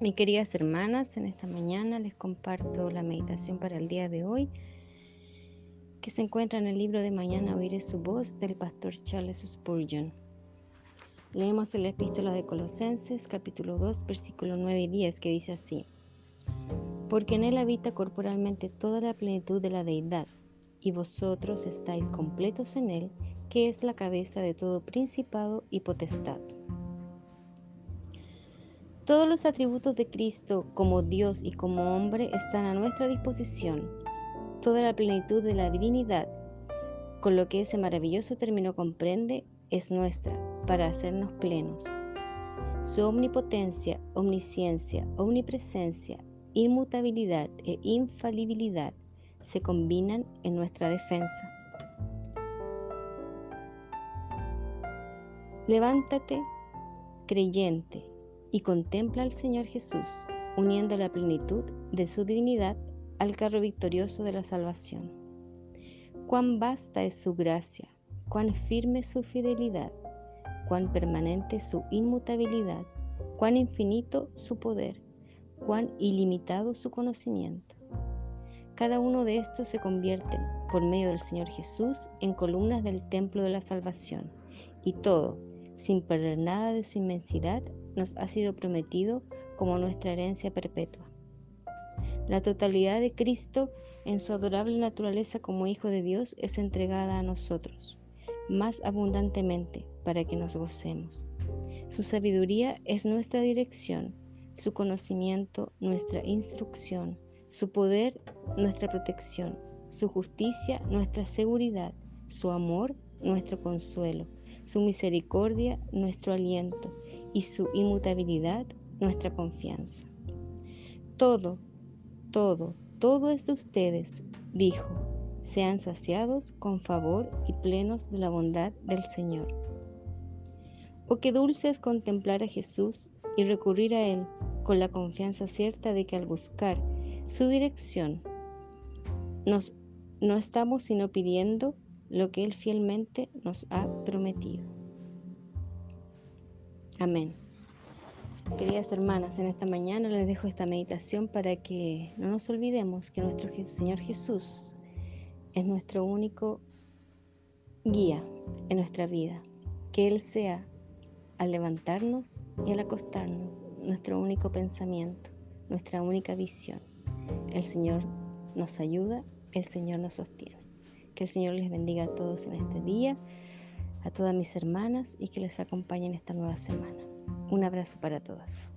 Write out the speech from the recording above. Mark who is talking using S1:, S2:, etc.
S1: Mis queridas hermanas, en esta mañana les comparto la meditación para el día de hoy, que se encuentra en el libro de Mañana Oiré su voz del pastor Charles Spurgeon. Leemos en la epístola de Colosenses, capítulo 2, versículo 9 y 10, que dice así: Porque en él habita corporalmente toda la plenitud de la deidad, y vosotros estáis completos en él, que es la cabeza de todo principado y potestad. Todos los atributos de Cristo como Dios y como hombre están a nuestra disposición. Toda la plenitud de la divinidad, con lo que ese maravilloso término comprende, es nuestra para hacernos plenos. Su omnipotencia, omnisciencia, omnipresencia, inmutabilidad e infalibilidad se combinan en nuestra defensa. Levántate, creyente, y contempla al Señor Jesús, uniendo la plenitud de su divinidad al carro victorioso de la salvación. Cuán vasta es su gracia, cuán firme su fidelidad, cuán permanente su inmutabilidad, cuán infinito su poder, cuán ilimitado su conocimiento. Cada uno de estos se convierten, por medio del Señor Jesús, en columnas del templo de la salvación, y todo, sin perder nada de su inmensidad, nos ha sido prometido como nuestra herencia perpetua. La totalidad de Cristo en su adorable naturaleza como Hijo de Dios es entregada a nosotros, más abundantemente para que nos gocemos. Su sabiduría es nuestra dirección, su conocimiento nuestra instrucción, su poder nuestra protección, su justicia nuestra seguridad, su amor nuestro consuelo, su misericordia nuestro aliento y su inmutabilidad nuestra confianza. Todo, todo, todo es de ustedes, dijo, sean saciados con favor y plenos de la bondad del Señor. Oh, qué dulce es contemplar a Jesús y recurrir a Él con la confianza cierta de que al buscar su dirección, nos, no estamos sino pidiendo lo que Él fielmente nos ha prometido. Amén. Queridas hermanas, en esta mañana les dejo esta meditación para que no nos olvidemos que nuestro Señor Jesús es nuestro único guía en nuestra vida. Que Él sea al levantarnos y al acostarnos nuestro único pensamiento, nuestra única visión. El Señor nos ayuda, el Señor nos sostiene. Que el Señor les bendiga a todos en este día a todas mis hermanas y que les acompañen esta nueva semana. Un abrazo para todas.